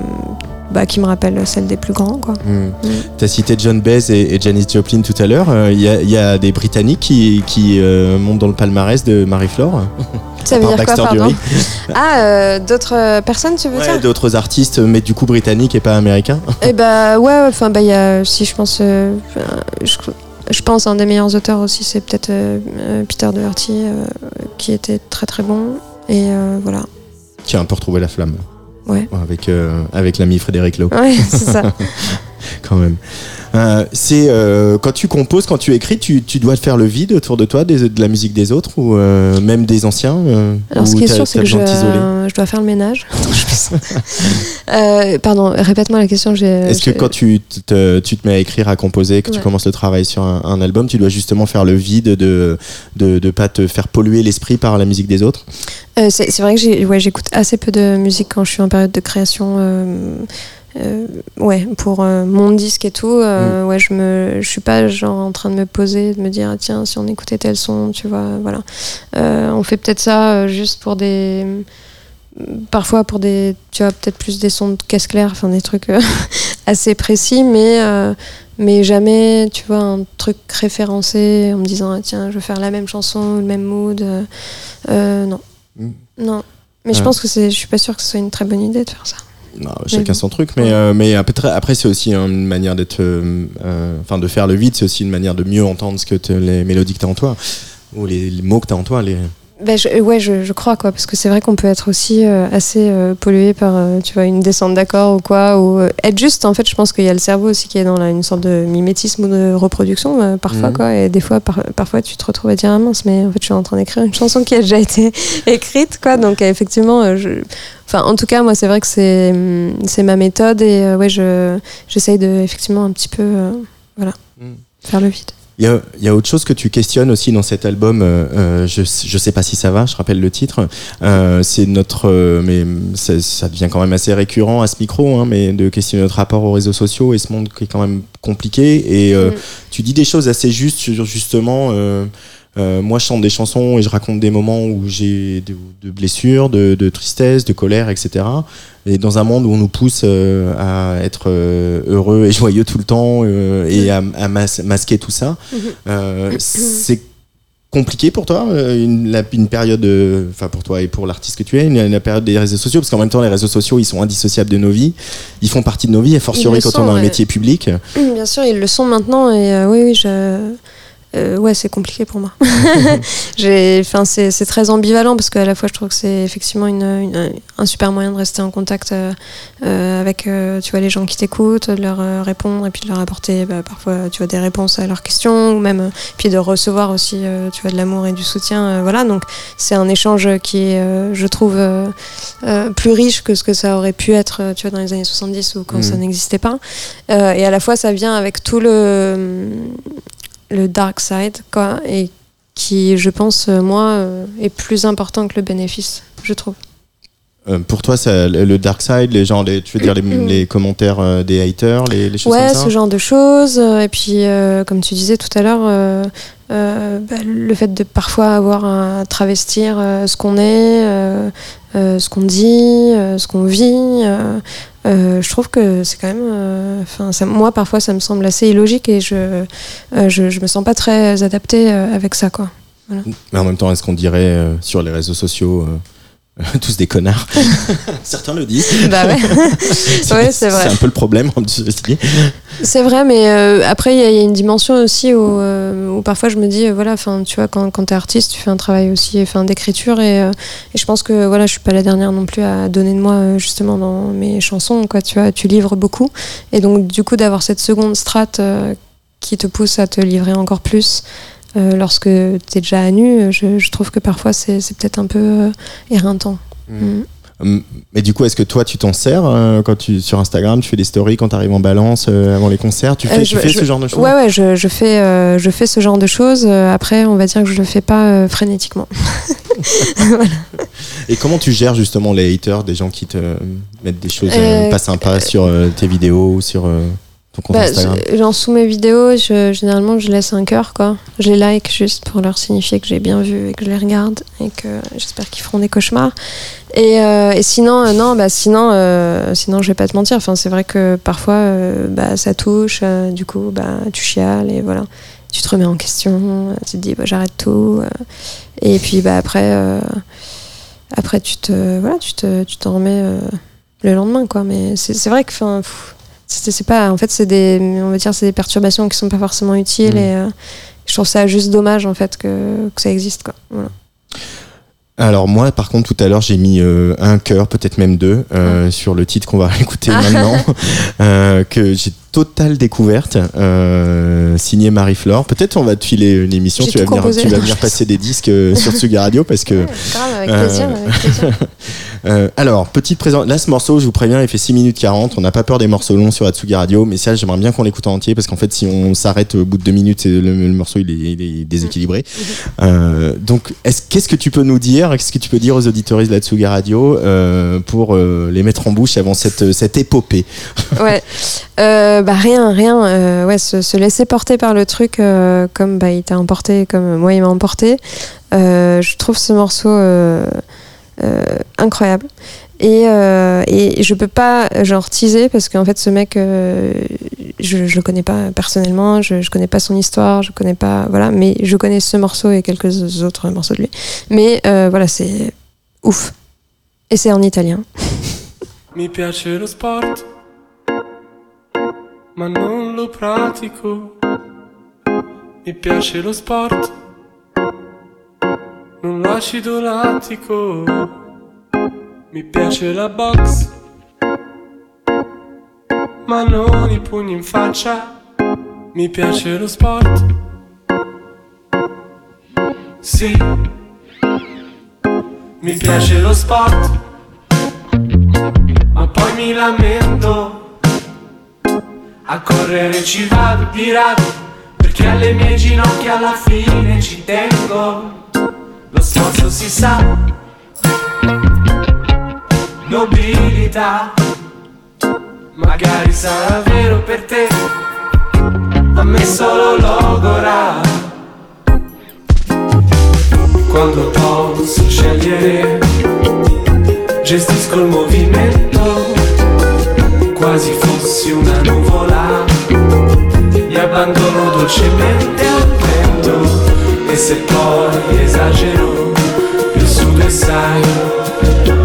C: bah, qui me rappelle celle des plus grands, quoi.
B: Hmm. Tu as cité John Baez et, et Janis Joplin tout à l'heure. Euh, Il y, a- il y a des Britanniques qui, qui euh, montent dans le palmarès de Marie-Flore.
C: Ça veut dire quoi, pardon. Ah, euh, d'autres euh, personnes, tu veux
B: Ouais,
C: dire
B: d'autres artistes, mais du coup britanniques et pas américains.
C: Eh bah ouais, enfin bah il y a, si je pense, euh, je, je pense un des meilleurs auteurs aussi, c'est peut-être euh, euh, Peter Doherty euh, qui était très très bon. Et euh, voilà.
B: Qui a un peu retrouvé la flamme.
C: Ouais.
B: Avec, euh, avec l'ami Frédéric Lowe,
C: Ouais, c'est ça.
B: quand même. Euh, c'est euh, quand tu composes, quand tu écris, tu, tu dois faire le vide autour de toi, des- de la musique des autres ou euh, même des anciens.
C: Alors ce qui est sûr, c'est que je, dois faire le ménage. Pardon, répète-moi la question.
B: Est-ce que quand tu te, tu te mets à écrire, à composer, que tu commences le travail sur un, un album, tu dois justement faire le vide de de, de pas te faire polluer l'esprit par la musique des autres?
C: C'est vrai que ouais, j'écoute assez peu de musique quand je suis en période de création. Euh, ouais, pour euh, mon disque et tout,
B: Mm.
C: euh, ouais, je me, je suis pas genre en train de me poser, de me dire ah, tiens si on écoutait tel son, tu vois, voilà. On fait peut-être ça juste pour des, parfois pour des, tu vois, peut-être plus des sons de caisse claire, enfin des trucs assez précis, mais mais jamais, tu vois, un truc référencé en me disant ah, tiens je veux faire la même chanson, le même mood. non.
B: Mm.
C: Non. Mais je pense que c'est, je suis pas sûre que ce soit une très bonne idée de faire ça.
B: Non, chacun son truc, mais, euh, mais après, après, c'est aussi une manière d'être. euh, euh, Enfin, de faire le vide, c'est aussi une manière de mieux entendre ce que les mélodies que tu as en toi, ou les, les mots que tu as en toi. Les...
C: Ben, je, ouais, je, je crois quoi, parce que c'est vrai qu'on peut être aussi euh, assez euh, pollué par, euh, tu vois, une descente d'accord ou quoi, ou être juste. En fait, je pense qu'il y a le cerveau aussi qui est dans là, une sorte de mimétisme ou de reproduction parfois
B: Mhm.
C: quoi, et des fois, par- parfois, tu te retrouves à dire ah mince, mais en fait, je suis en train d'écrire une chanson qui a déjà été écrite quoi, donc effectivement, je, enfin, en tout cas, moi, c'est vrai que c'est, hum, c'est ma méthode et ouais, je, j'essaye de effectivement un petit peu, voilà,
B: Mhm.
C: faire le vide.
B: Il y, a, il y a autre chose que tu questionnes aussi dans cet album. euh, euh, je, je sais pas si ça va. Je rappelle le titre. Euh, c'est notre, euh, mais ça, devient quand même assez récurrent à ce micro, hein, mais de questionner notre rapport aux réseaux sociaux et ce monde qui est quand même compliqué. Et euh,
C: Mm.
B: tu dis des choses assez justes sur justement. Euh, moi, je chante des chansons et je raconte des moments où j'ai de, de blessures, de, de tristesse, de colère, etc. Et dans un monde où on nous pousse euh, à être euh, heureux et joyeux tout le temps et à, à mas- masquer tout ça, euh, c'est compliqué pour toi une, la- une période, enfin pour toi et pour l'artiste que tu es, une, la période des réseaux sociaux, parce qu'en même temps les réseaux sociaux ils sont indissociables de nos vies, ils font partie de nos vies, et fortiori quand
C: sont,
B: on a un métier public.
C: Bien sûr, ils le sont maintenant et oui, oui, je. Euh, ouais, c'est compliqué pour moi. Enfin, c'est, c'est très ambivalent parce qu'à la fois, je trouve que c'est effectivement une, une- un super moyen de rester en contact euh, euh, avec, euh, tu vois, les gens qui t'écoutent, de leur répondre et puis de leur apporter bah, parfois, tu vois, des réponses à leurs questions ou même, puis de recevoir aussi, tu vois, de l'amour et du soutien. voilà, donc c'est un échange qui est, je trouve, plus riche que ce que ça aurait pu être, tu vois, dans les années 70 ou quand ça n'existait pas. Et à la fois, ça vient avec tout le, le dark side, quoi, et qui, je pense, euh, moi, euh, est plus important que le bénéfice, je trouve.
B: Euh, pour toi, ça, le dark side, les gens, les, tu veux dire les, les commentaires euh, des haters, les, les choses
C: Ouais,
B: comme ça
C: ce genre de choses. Et puis, euh, comme tu disais tout à l'heure, bah, le fait de parfois avoir à travestir ce qu'on est, ce qu'on dit, euh, ce qu'on vit. euh, euh, je trouve que c'est quand même. euh, moi, parfois, ça me semble assez illogique et je, euh, me sens pas très adaptée euh, avec ça, quoi.
B: Mais en même temps, est-ce qu'on dirait euh, sur les réseaux sociaux euh, tous des connards Certains le disent.
C: Bah ouais. Ouais, c'est vrai.
B: C'est un peu le problème.
C: C'est vrai, mais euh, après, il y, a- il y a une dimension aussi où, euh, où parfois je me dis, euh, voilà, enfin, tu vois, quand, quand tu es artiste, tu fais un travail aussi enfin, d'écriture et, euh, et je pense que voilà, je suis pas la dernière non plus à donner de moi justement dans mes chansons, quoi, tu vois, tu livres beaucoup. Et donc, du coup, d'avoir cette seconde strate euh, qui te pousse à te livrer encore plus. Euh, lorsque tu es déjà à nu, je, je trouve que parfois c'est peut-être un peu euh, éreintant. Mm.
B: Hum, Mais du coup, est-ce que toi, tu t'en sers euh, quand tu sur Instagram, tu fais des stories quand tu arrives en balance euh, avant les concerts Tu fais, tu
C: je-
B: fais
C: je-
B: ce genre de choses?
C: Ouais, ouais, je, je fais, je fais ce genre de choses. Après, on va dire que je le fais pas frénétiquement.
B: Et comment tu gères justement les haters, des gens qui te mettent des choses pas sympas sur tes vidéos ou sur
C: Bah,
B: Instagram
C: je- genre sous mes vidéos, je- généralement, je laisse un cœur, quoi. Je les like juste pour leur signifier que j'ai bien vu et que je les regarde et que j'espère qu'ils feront des cauchemars. Et, euh, et sinon, euh, non, bah sinon, euh, sinon, je vais pas te mentir. Enfin, c'est vrai que parfois, euh, bah, ça touche. du coup, bah, tu chiales et voilà. Tu te remets en question. Tu te dis, bah, j'arrête tout. et puis, bah, après, après, tu te, voilà, tu te, tu t'en remets le lendemain, quoi. Mais c'est c'est vrai que, enfin, pff, c'est pas en fait c'est des on va dire c'est des perturbations qui sont pas forcément utiles
B: Mm.
C: et euh, je trouve ça juste dommage en fait que, que ça existe quoi voilà.
B: Alors moi, par contre, tout à l'heure, j'ai mis euh, un cœur, peut-être même deux, euh, sur le titre qu'on va écouter
C: Ah.
B: maintenant, euh, que j'ai totale découverte, signé Marie-Flore. Peut-être on va te filer une émission, tu vas, venir, tu vas venir passer des disques sur Tsugi Radio parce que...
C: grave avec plaisir, avec plaisir.
B: Euh, alors, petite présence. Là, ce morceau, je vous préviens, il fait 6 minutes 40. On n'a pas peur des morceaux longs sur Atsugi Radio, mais ça, j'aimerais bien qu'on l'écoute en entier parce qu'en fait, si on s'arrête au bout de 2 minutes, le, le morceau il est, il est déséquilibré. Euh, donc, est-ce- qu'est-ce que tu peux nous dire Qu'est-ce que tu peux dire aux auditeurs de la Tsugi Radio euh, pour les mettre en bouche avant cette, cette épopée?
C: Ouais bah rien rien ouais se, se laisser porter par le truc comme bah il t'a emporté comme moi il m'a emporté je trouve ce morceau incroyable. Et, euh, et je peux pas genre teaser parce qu'en fait ce mec euh, je, je le connais pas personnellement je, je connais pas son histoire je connais pas voilà mais je connais ce morceau et quelques autres morceaux de lui. Mais euh, voilà c'est ouf. Et c'est en italien.
G: Mi piace lo sport, ma non lo pratico. Mi piace lo sport, non l'acido lattico. Mi piace la box, ma non i pugni in faccia. Mi piace lo sport. Sì, mi piace lo sport ma poi mi lamento. A correre ci vado di rado, perché alle mie ginocchia alla fine ci tengo. Sforzo si sa, nobilità, magari sarà vero per te, a me solo logora. Quando posso scegliere gestisco il movimento, quasi fossi una nuvola, mi abbandono dolcemente al vento esse pó exagerou. Isso do ensaio.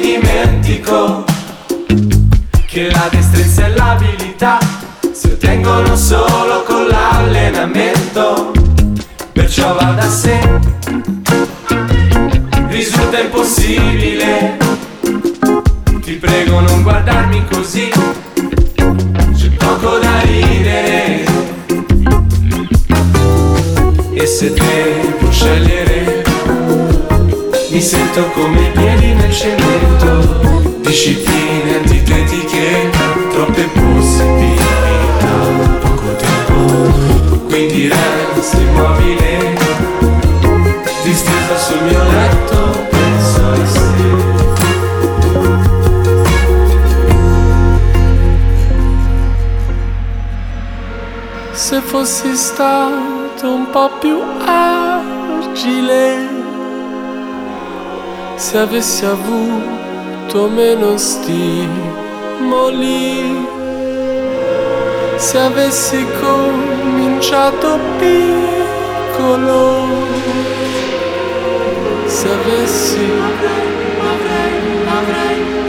G: Dimentico che la destrezza e l'abilità si ottengono solo con l'allenamento. Perciò va da sé, risulta impossibile. Ti prego non guardarmi così, c'è poco da ridere. E se devo scegliere, mi sento come i piedi nel cemento. Discipline antitetiche, troppo si picca poco tempo quindi resti immobile distesa sul mio letto penso a te Se fossi stato un po' più agile, se avessi avuto meno stimoli, se avessi cominciato piccolo, se avessi E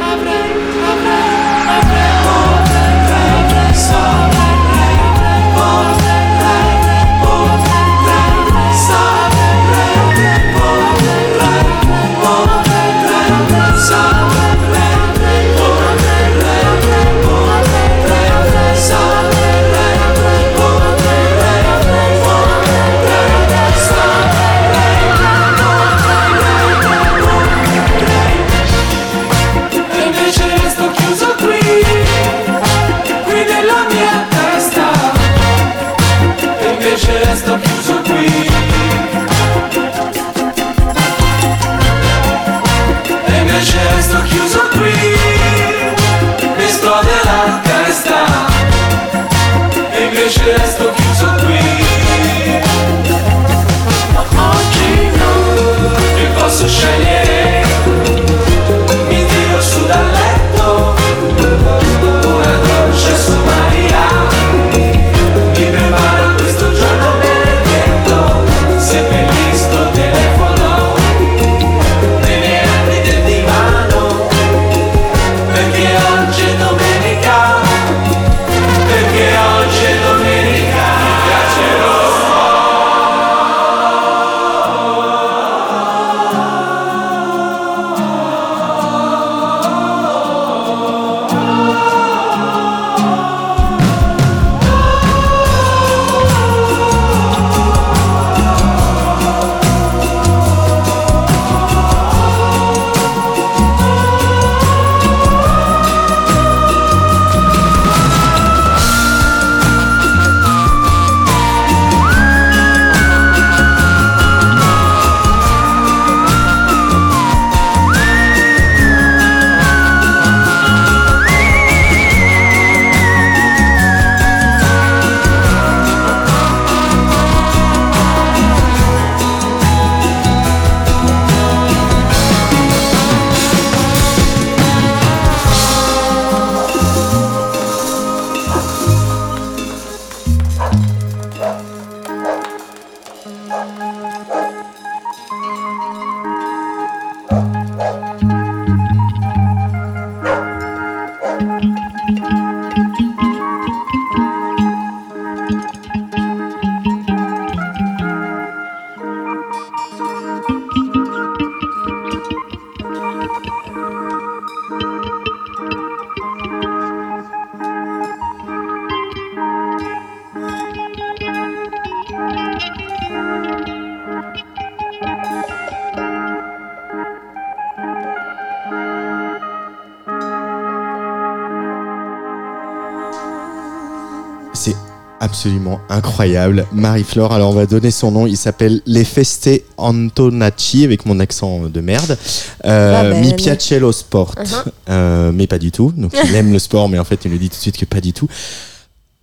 B: absolument incroyable. Marie-Flore, alors on va donner son nom. Il s'appelle Les Feste Antonacci, avec mon accent de merde. Euh. Mi piace lo sport.
C: Uh-huh.
B: Euh, mais pas du tout. Donc il aime le sport, mais en fait il nous dit tout de suite que pas du tout.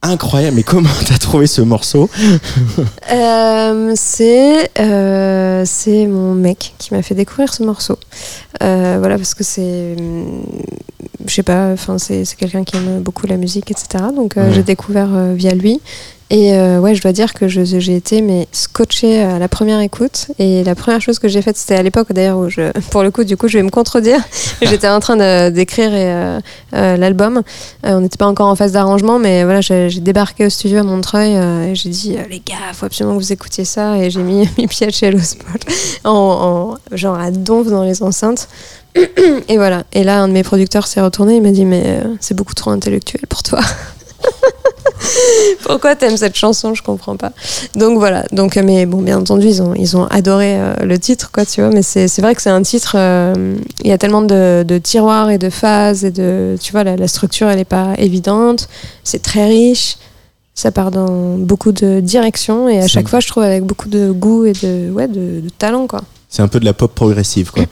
B: Incroyable, mais comment t'as trouvé ce morceau
C: Euh, c'est euh, c'est mon mec qui m'a fait découvrir ce morceau. Euh, voilà, parce que c'est. Je sais pas, enfin, c'est c'est quelqu'un qui aime beaucoup la musique, etc. Donc
B: Ouais.
C: j'ai découvert via lui. Et euh, ouais, je dois dire que j'ai été mais scotché à la première écoute. Et la première chose que j'ai faite, c'était à l'époque d'ailleurs où je, pour le coup, du coup, je vais me contredire. J'étais en train d'écrire euh, euh, l'album. On n'était pas encore en phase d'arrangement, mais voilà, j'ai débarqué au studio à Montreuil et j'ai dit les gars, faut absolument que vous écoutiez ça. Et j'ai mis mi piacello spot en, en- genre à donf dans les enceintes. Et voilà. Et là, un de mes producteurs s'est retourné, il m'a dit mais euh, c'est beaucoup trop intellectuel pour toi. Pourquoi t'aimes cette chanson? Je comprends pas. Donc voilà. Donc, euh, mais bon, bien entendu, ils ont, ils ont adoré euh, le titre, quoi, tu vois. Mais c'est vrai que c'est un titre. euh, Il y a tellement de, de tiroirs et de phases et de, tu vois, la, la structure, elle est pas évidente. C'est très riche. Ça part dans beaucoup de directions et à chaque fois, je trouve avec beaucoup de goût et de, ouais, de, de talent, quoi.
B: C'est un peu de la pop progressive, quoi.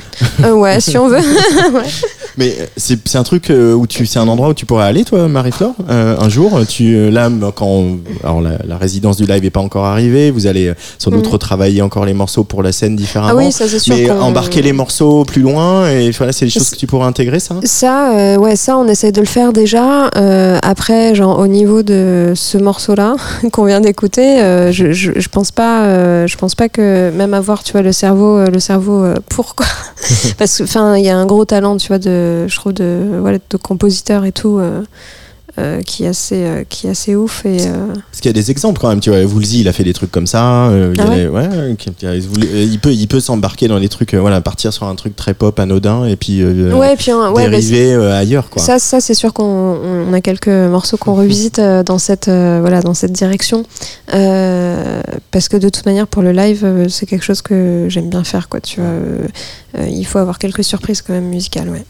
C: Euh, ouais, si on veut.
B: Mais euh, c'est c'est un truc euh, où tu, c'est un endroit où tu pourrais aller, toi, Marie-Flore, euh, un jour. Tu là, quand alors la, la résidence du live est pas encore arrivée, vous allez sans doute
C: Mhm.
B: retravailler encore les morceaux pour la scène différemment.
C: Ah oui, ça c'est sûr.
B: mais embarquer les morceaux plus loin et voilà, c'est des choses que tu pourrais intégrer, ça?
C: Ça, euh, ouais, ça, on essaye de le faire déjà. Après, genre au niveau de ce morceau-là qu'on vient d'écouter, je, je, je pense pas, je pense pas que même avoir, tu vois, le cerveau, euh, le cerveau euh, pour quoi. Parce que, enfin, il y a un gros talent, tu vois, de, je trouve de, voilà, de compositeur et tout. Euh, qui est assez euh, qui est assez ouf et euh,
B: Parce qu'il y a des exemples quand même, tu vois. Woolsey, il a fait des trucs comme ça. il, les- ouais, peut, il peut s'embarquer dans des trucs, voilà, partir sur un truc très pop, anodin, et puis
C: ouais puis hein, bah,
B: dériver ailleurs, quoi.
C: Ça, ça c'est sûr qu'on on a quelques morceaux qu'on revisite dans cette voilà dans cette direction parce que de toute manière pour le live c'est quelque chose que j'aime bien faire quoi tu vois il faut avoir quelques surprises quand même musicales ouais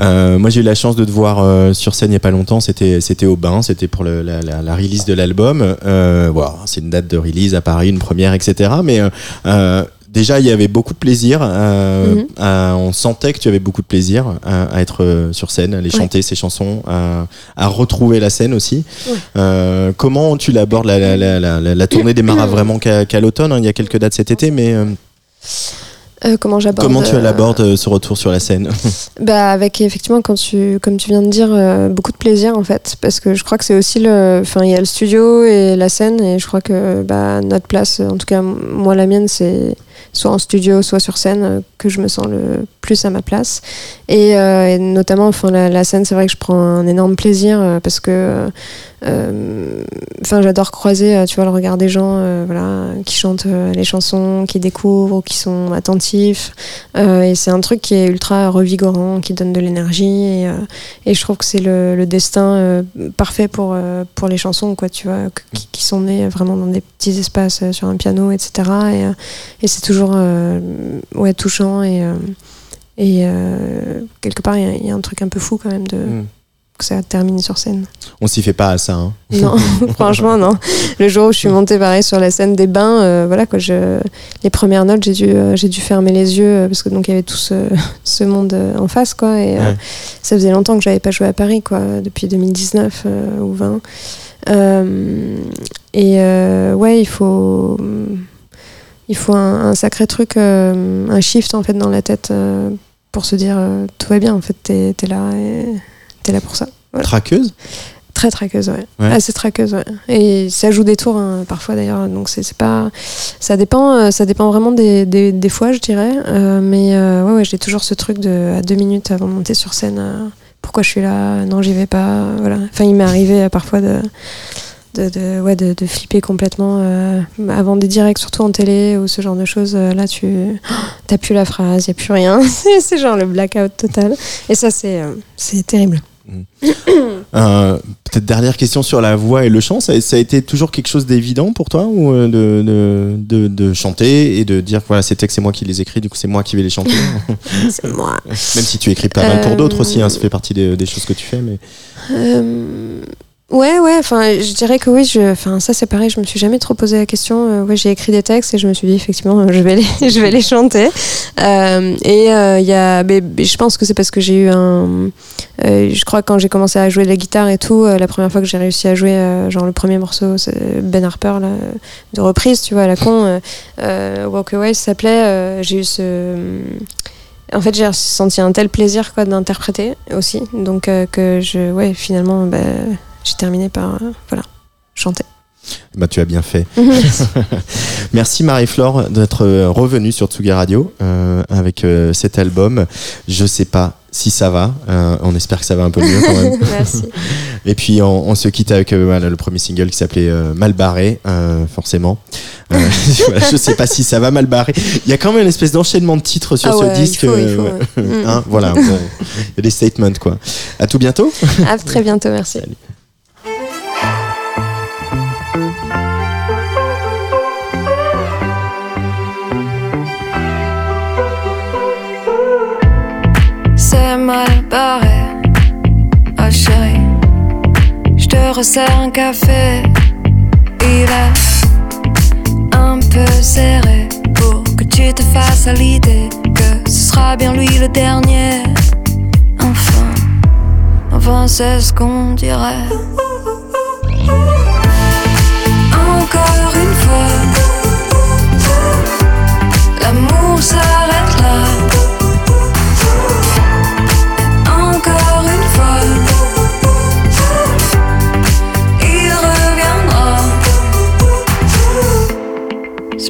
B: Euh, moi, j'ai eu la chance de te voir euh, sur scène il n'y a pas longtemps. C'était, c'était au bain. C'était pour le- la, la- la release de l'album. Euh, c'est une date de release à Paris, une première, etc. Mais euh, déjà, il y avait beaucoup de plaisir. euh,
C: Mhm.
B: à- on sentait que tu avais beaucoup de plaisir à, à être euh, sur scène, à aller
C: Ouais.
B: chanter ces chansons, à, à retrouver la scène aussi.
C: Ouais.
B: Euh, comment tu l'abordes la, la, la, tournée démarra vraiment qu'à, qu'à l'automne. hein? Il y a quelques dates cet été, mais euh,
C: Euh, comment j'aborde
B: comment tu
C: euh,
B: l'abordes euh, ce retour sur la scène
C: Bah avec effectivement quand tu comme tu viens de dire euh, beaucoup de plaisir en fait. Parce que je crois que c'est aussi le enfin il y a le studio et la scène et je crois que bah notre place en tout cas moi la mienne c'est soit en studio soit sur scène euh, que je me sens le plus à ma place. Et, euh, et notamment enfin la, la scène c'est vrai que je prends un énorme plaisir euh, parce que euh, euh, enfin j'adore croiser euh, tu vois le regard des gens euh, voilà qui chantent euh, les chansons qui découvrent qui sont attentifs euh, et c'est un truc qui est ultra revigorant, qui donne de l'énergie. Et, euh, je trouve que c'est le, destin euh, parfait pour, euh, pour les chansons, quoi, tu vois, qui, sont nées vraiment dans des petits espaces euh, sur un piano, etc. Et, euh, c'est toujours euh, ouais, touchant. Et, euh, euh, quelque part, il y a- il y, a un truc un peu fou quand même de,
B: Mm.
C: Que ça termine sur scène.
B: On s'y fait pas à ça. hein.
C: Non, franchement, non. Le jour où je suis montée pareil sur la scène des bains, euh, voilà quoi, je, les premières notes, j'ai dû, euh, j'ai dû fermer les yeux euh, parce que donc il y avait tout ce, ce monde euh, en face quoi. Et
B: Ouais.
C: ça faisait longtemps que j'avais pas joué à Paris quoi, depuis 2019 euh, ou 20. Euh, et ouais, il faut, il faut un, un sacré truc, un shift en fait dans la tête pour se dire tout va bien. En fait, t'es es là et là pour ça. Voilà.
B: Traqueuse?
C: Très traqueuse, ouais.
B: Ouais.
C: Assez traqueuse, ouais. Et ça joue des tours hein, parfois d'ailleurs, donc c'est pas. Ça dépend, euh, ça dépend vraiment des, des, des fois, je dirais. Euh, mais euh, ouais, ouais, j'ai toujours ce truc de à deux minutes avant de monter sur scène. euh, pourquoi je suis là? Non, j'y vais pas. Voilà. Enfin, il m'est arrivé parfois de. De, de, ouais, de, de flipper complètement euh, avant des directs, surtout en télé ou ce genre de choses. euh, là, tu t'as plus la phrase, il n'y a plus rien. C'est genre le blackout total. Et ça, c'est euh, c'est terrible.
B: Euh, Peut-être dernière question sur la voix et le chant. Ça, ça a été toujours quelque chose d'évident pour toi ou euh, de, de, de, de chanter et de dire voilà ces textes c'est moi qui les écris du coup c'est moi qui vais les chanter?
C: C'est moi.
B: Même si tu écris pas mal pour
C: Euh,
B: d'autres aussi, hein, ça fait partie des, des choses que tu fais. Mais
C: Euh, ouais, ouais, enfin, je dirais que oui, je, enfin, ça c'est pareil, je me suis jamais trop posé la question. Euh, ouais, j'ai écrit des textes et je me suis dit, effectivement, je vais les, je vais les chanter. Euh, et euh, il y a, mais, je pense que c'est parce que j'ai eu un. euh, je crois que quand j'ai commencé à jouer de la guitare et tout, euh, la première fois que j'ai réussi à jouer, genre le premier morceau, Ben Harper, là, de reprise, tu vois, à la con, Walk Away, ça s'appelait, j'ai eu ce. En fait, j'ai ressenti un tel plaisir quoi d'interpréter aussi, donc que je, ouais, finalement, bah, j'ai terminé par euh, voilà chanter.
B: bah tu as bien fait. Merci Marie-Flore d'être euh, revenue sur Tsuga Radio euh, avec euh, cet album. Je sais pas si ça va. euh, on espère que ça va un peu mieux quand même.
C: Merci.
B: Et puis on, on se quitte avec le premier single qui s'appelait Mal barré, forcément. Je sais pas si ça va mal barré. Il y a quand même une espèce d'enchaînement de titres sur
C: Ah
B: ce
C: il
B: disque.
C: faut, il faut,
B: ouais.
C: ouais.
B: Hein, voilà, bon, y a des statements quoi. À tout bientôt.
C: À très bientôt, merci.
B: Salut.
C: Te resserre un café. Il est un peu serré pour que tu te fasses à l'idée que ce sera bien lui le dernier. Enfin, enfin c'est ce qu'on dirait. Encore une fois, l'amour s'arrête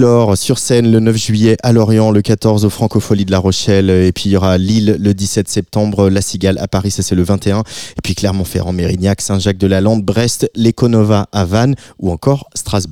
B: Marie-Flore sur scène le 9 juillet à Lorient, le 14 au Francofolie de La Rochelle, et puis il y aura Lille le 17 septembre, La Cigale à Paris, ça c'est le 21, et puis Clermont-Ferrand, Mérignac, Saint-Jacques-de-la-Lande, Brest, l'Econova à Vannes ou encore Strasbourg.